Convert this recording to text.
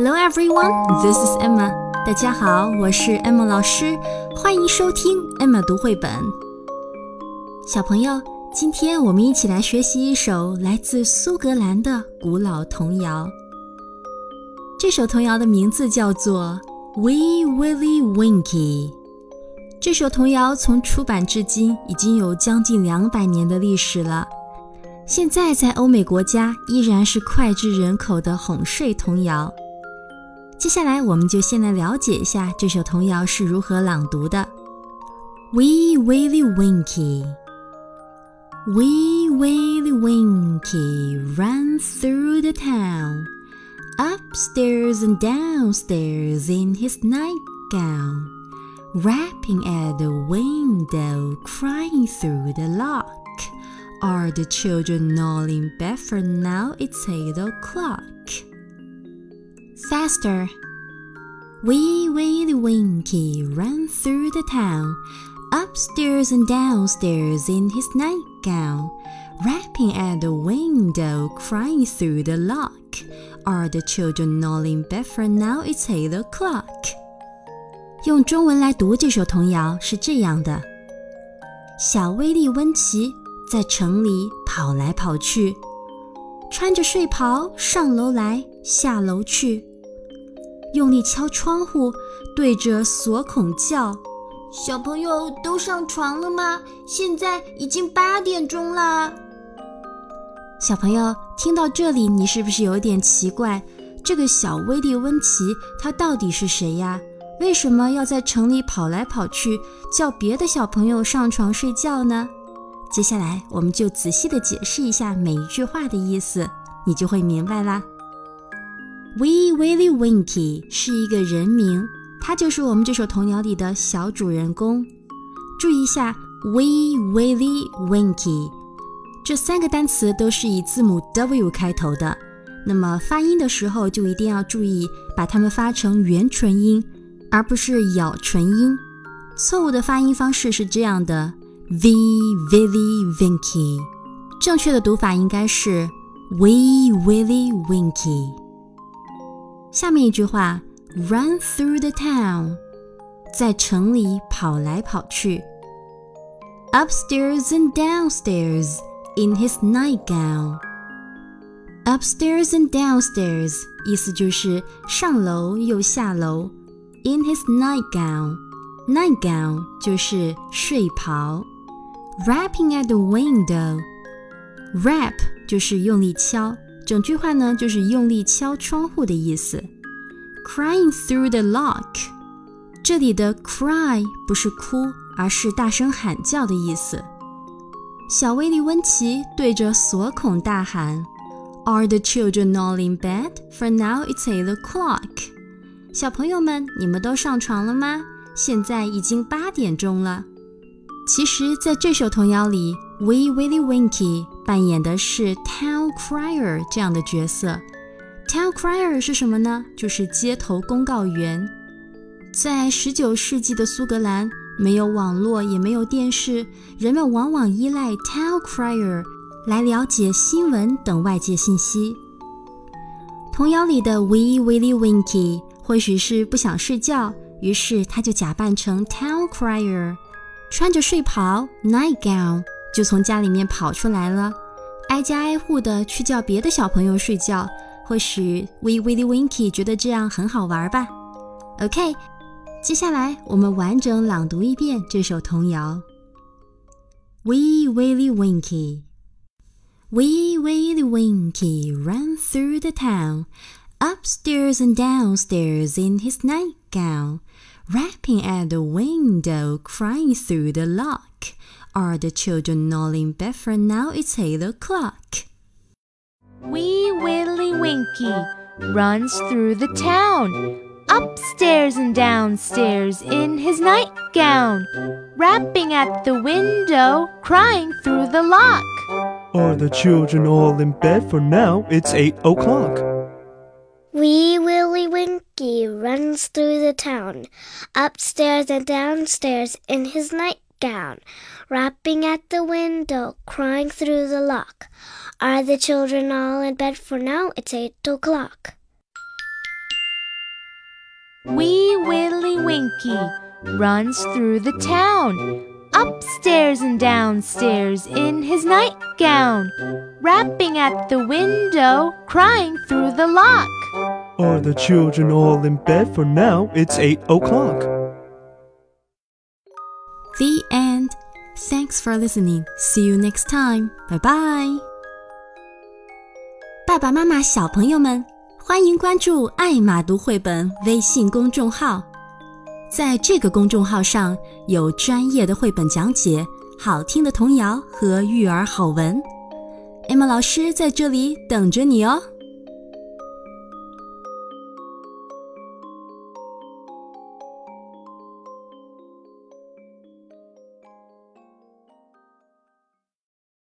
Hello everyone, this is Emma. 大家好，我是 Emma 老师，欢迎收听 Emma 读绘本。小朋友，今天我们一起来学习一首来自苏格兰的古老童谣。这首童谣的名字叫做《We Willie Winkie》。这首童谣从出版至今已经有将近两百年的历史了，现在在欧美国家依然是脍炙人口的哄睡童谣。接下来，我们就先来了解一下这首童谣是如何朗读的。Wee Willie Winkie, Wee Willie Winkie ran through the town, upstairs and downstairs in his nightgown, rapping at the window, crying through the lock. Are the children all in bed for now? It's eight o'clock. Faster! Wee Willie Winkie ran through the town, upstairs and downstairs in his nightgown, rapping at the window, crying through the lock. Are the children all in bed for now? It's eight o'clock. 用中文来读这首童谣是这样的：小威利温奇在城里跑来跑去， 穿着睡袍上楼来下楼去。用力敲窗户，对着锁孔叫：“小朋友都上床了吗？现在已经八点钟了。”小朋友听到这里，你是不是有点奇怪？这个小威利温奇他到底是谁呀？为什么要在城里跑来跑去，叫别的小朋友上床睡觉呢？接下来我们就仔细的解释一下每一句话的意思，你就会明白啦。Wee Willie Winkie 是一个人名，他就是我们这首童谣里的小主人公。注意一下，Wee Willie Winkie 这三个单词都是以字母 W 开头的，那么发音的时候就一定要注意把它们发成元唇音，而不是咬唇音。错误的发音方式是这样的 ：Wee Willie Winkie，正确的读法应该是 Wee Willie Winkie。下面一句话，run through the town，在城里跑来跑去。Upstairs and downstairs in his nightgown。Upstairs and downstairs 意思就是上楼又下楼。In his nightgown，nightgown 就是睡袍。 Rapping at the window，rap 就是用力敲。整句话呢，就是用力敲窗户的意思。Crying through the lock，这里的 cry 不是哭，而是大声喊叫的意思。小威利温奇对着锁孔大喊：“Are the children all in bed? For now it's eight o'clock。”小朋友们，你们都上床了吗？现在已经八点钟了。 其实，在这首童谣里，We Willie Winkie 扮演的是 Town Crier 这样的角色。Town Crier 是什么呢？就是街头公告员。在19世纪的苏格兰，没有网络，也没有电视，人们往往依赖 Town Crier 来了解新闻等外界信息。童谣里的 We Willie Winkie 或许是不想睡觉，于是他就假扮成 Town Crier。穿着睡袍 nightgown 就从家里面跑出来了，挨家挨户的去叫别的小朋友睡觉。或许 Wee Willie Winkie 觉得这样很好玩吧。OK，接下来我们完整朗读一遍这首童谣。Wee Willie Winkie, Wee Willie Winkie ran through the town, upstairs and downstairs in his nightgown rapping at the window, crying through the lock. Are the children all in bed for now? It's eight o'clock. Wee Willie Winkie runs through the town, upstairs and downstairs in his nightgown, rapping at the window, crying through the lock. Are the children all in bed for now? It's eight o'clock. Wee Willie Winkie runs through the town, upstairs and downstairs in his nightgown, rapping at the window, crying through the lock. Are the children all in bed for now? It's eight o'clock. Wee Willie Winkie runs through the town, upstairs and downstairs in his nightgown, rapping at the window, crying through the lock. Are the children all in bed for now? It's 8 o'clock. The end. Thanks for listening. See you next time. Bye bye. 爸爸妈妈、小朋友们，欢迎关注“爱马读绘本”微信公众号。在这个公众号上有专业的绘本讲解、好听的童谣和育儿好文。Emma 老师在这里等着你哦。